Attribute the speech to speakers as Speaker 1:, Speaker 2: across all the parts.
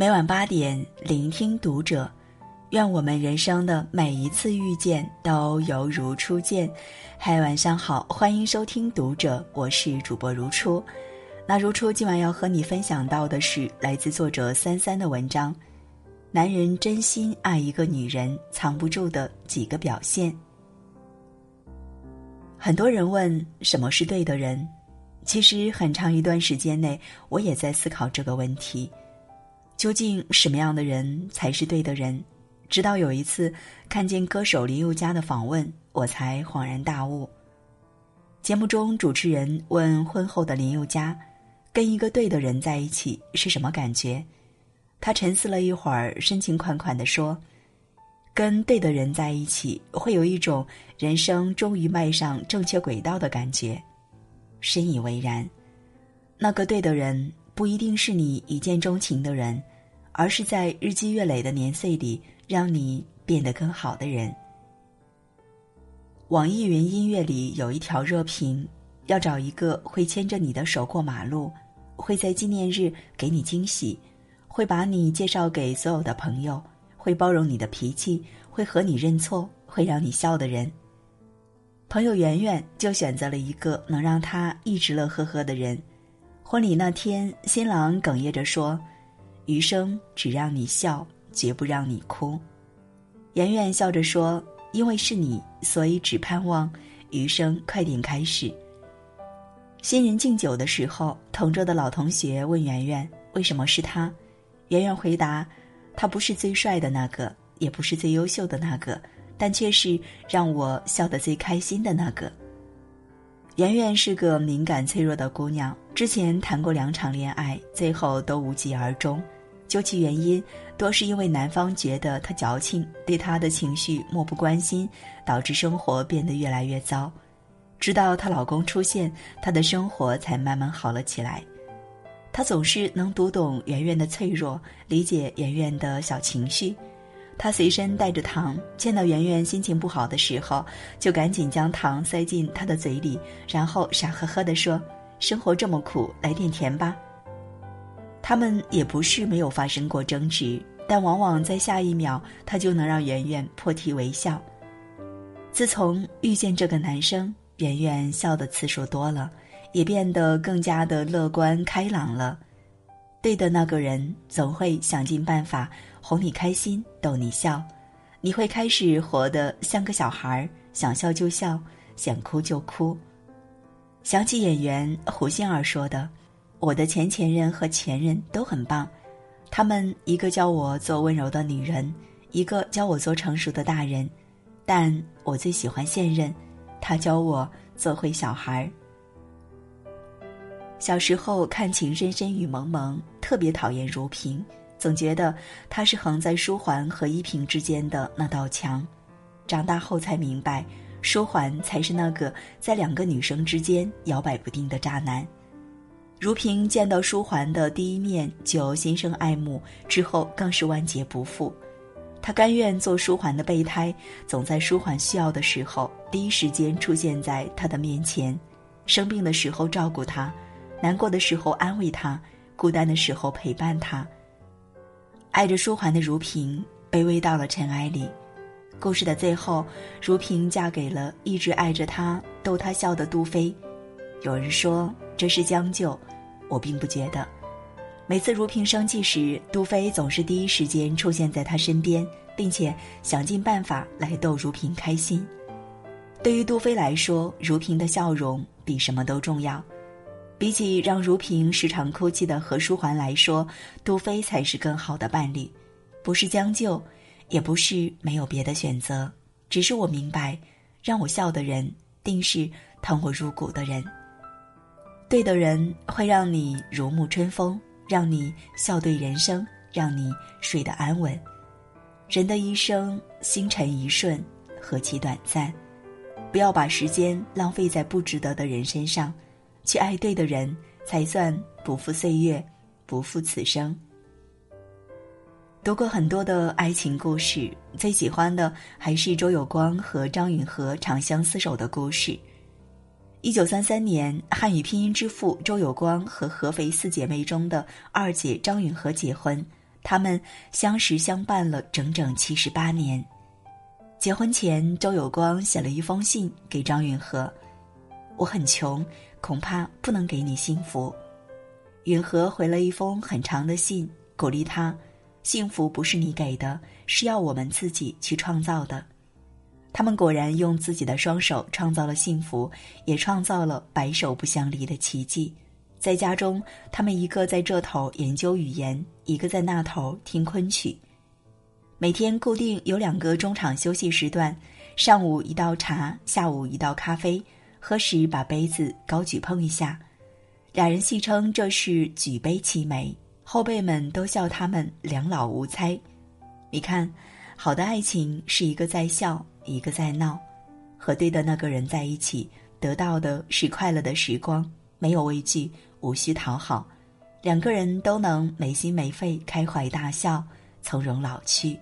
Speaker 1: 每晚八点，聆听读者。愿我们人生的每一次遇见都犹如初见。嗨，晚上好，欢迎收听《读者》，我是主播如初。那如初今晚要和你分享到的是来自作者三三的文章：男人真心爱一个女人，藏不住的几个表现。很多人问什么是对的人，其实很长一段时间内，我也在思考这个问题：究竟什么样的人才是对的人？直到有一次看见歌手林宥嘉的访问，我才恍然大悟。节目中主持人问婚后的林宥嘉：“跟一个对的人在一起是什么感觉？”他沉思了一会儿，深情款款地说：“跟对的人在一起，会有一种人生终于迈上正确轨道的感觉。”深以为然。那个对的人不一定是你一见钟情的人，而是在日积月累的年岁里。让你变得更好的人。网易云音乐里有一条热评：要找一个会牵着你的手过马路，会在纪念日给你惊喜，会把你介绍给所有的朋友，会包容你的脾气，会和你认错，会让你笑的人。朋友圆圆就选择了一个能让他一直乐呵呵的人。婚礼那天，新郎哽咽着说：“余生只让你笑。”绝不让你哭，圆圆笑着说：“因为是你，所以只盼望余生快点开始。”新人敬酒的时候，同桌的老同学问圆圆：“为什么是他？”圆圆回答：“他不是最帅的那个，也不是最优秀的那个，但却是让我笑得最开心的那个。”圆圆是个敏感脆弱的姑娘，之前谈过两场恋爱，最后都无疾而终。究其原因，多是因为男方觉得她矫情，对她的情绪漠不关心，导致生活变得越来越糟。直到她老公出现，她的生活才慢慢好了起来。他总是能读懂圆圆的脆弱，理解圆圆的小情绪。他随身带着糖，见到圆圆心情不好的时候，就赶紧将糖塞进她的嘴里，然后傻呵呵地说：“生活这么苦，来点甜吧。”他们也不是没有发生过争执，但往往在下一秒，他就能让圆圆破涕为笑。自从遇见这个男生，圆圆笑的次数多了，也变得更加的乐观开朗了。对的那个人总会想尽办法哄你开心，逗你笑，你会开始活得像个小孩，想笑就笑，想哭就哭。想起演员胡杏儿说的。我的前前任和前任都很棒，他们一个教我做温柔的女人，一个教我做成熟的大人，但我最喜欢现任，他教我做回小孩儿。小时候看《情深深雨蒙蒙》，特别讨厌如萍，总觉得她是横在舒缓和依萍之间的那道墙。长大后才明白，舒缓才是那个在两个女生之间摇摆不定的渣男。如萍见到舒桓的第一面就心生爱慕，之后更是万劫不复。她甘愿做舒桓的备胎，总在舒桓需要的时候第一时间出现在他的面前，生病的时候照顾他，难过的时候安慰他，孤单的时候陪伴他。爱着舒桓的如萍卑微到了尘埃里。故事的最后，如萍嫁给了一直爱着她、逗她笑的杜飞。有人说这是将就。我并不觉得，每次如萍生气时，杜飞总是第一时间出现在她身边，并且想尽办法来逗如萍开心。对于杜飞来说，如萍的笑容比什么都重要。比起让如萍时常哭泣的何书桓来说，杜飞才是更好的伴侣。不是将就，也不是没有别的选择，只是我明白，让我笑的人，定是疼我入骨的人。对的人会让你如沐春风，让你笑对人生，让你睡得安稳。人的一生，星辰一瞬，何其短暂！不要把时间浪费在不值得的人身上，去爱对的人，才算不负岁月，不负此生。读过很多的爱情故事，最喜欢的还是周有光和张允和长相厮守的故事。一九三三年，汉语拼音之父周有光和合肥四姐妹中的二姐张允和结婚，他们相识相伴了整整七十八年。结婚前，周有光写了一封信给张允和：“我很穷，恐怕不能给你幸福。”允和回了一封很长的信，鼓励他：“幸福不是你给的，是要我们自己去创造的。”他们果然用自己的双手创造了幸福，也创造了白首不相离的奇迹。在家中，他们一个在这头研究语言，一个在那头听昆曲。每天固定有两个中场休息时段，上午一道茶，下午一道咖啡。喝时把杯子高举碰一下，俩人戏称这是举杯齐眉。后辈们都笑他们两老无猜。你看，好的爱情是一个在笑，一个在闹。和对的那个人在一起，得到的是快乐的时光，没有畏惧。无需讨好，两个人都能没心没肺开怀大笑，从容老去。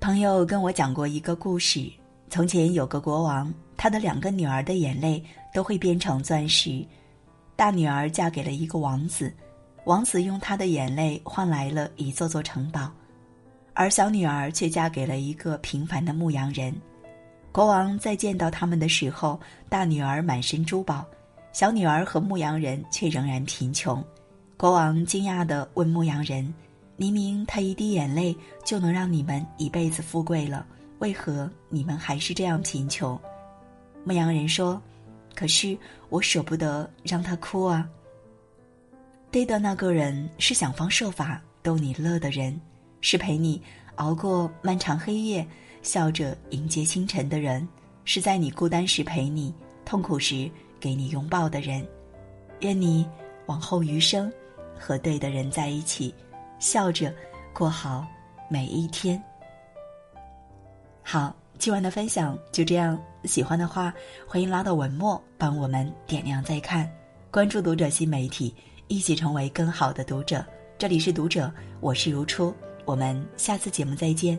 Speaker 1: 朋友跟我讲过一个故事：从前有个国王，他的两个女儿的眼泪都会变成钻石。大女儿嫁给了一个王子，王子用他的眼泪换来了一座座城堡，而小女儿却嫁给了一个平凡的牧羊人。国王在见到他们的时候，大女儿满身珠宝。小女儿和牧羊人却仍然贫穷，国王惊讶地问牧羊人：“明明他一滴眼泪就能让你们一辈子富贵了，为何你们还是这样贫穷？”牧羊人说：“可是我舍不得让他哭啊。”对的那个人是想方设法逗你乐的人，是陪你熬过漫长黑夜、笑着迎接清晨的人，是在你孤单时陪你、痛苦时。给你拥抱的人，愿你往后余生和对的人在一起，笑着过好每一天。好，今晚的分享就这样。喜欢的话，欢迎拉到文末帮我们点亮再看，关注读者新媒体，一起成为更好的读者。这里是读者，我是如初，我们下次节目再见。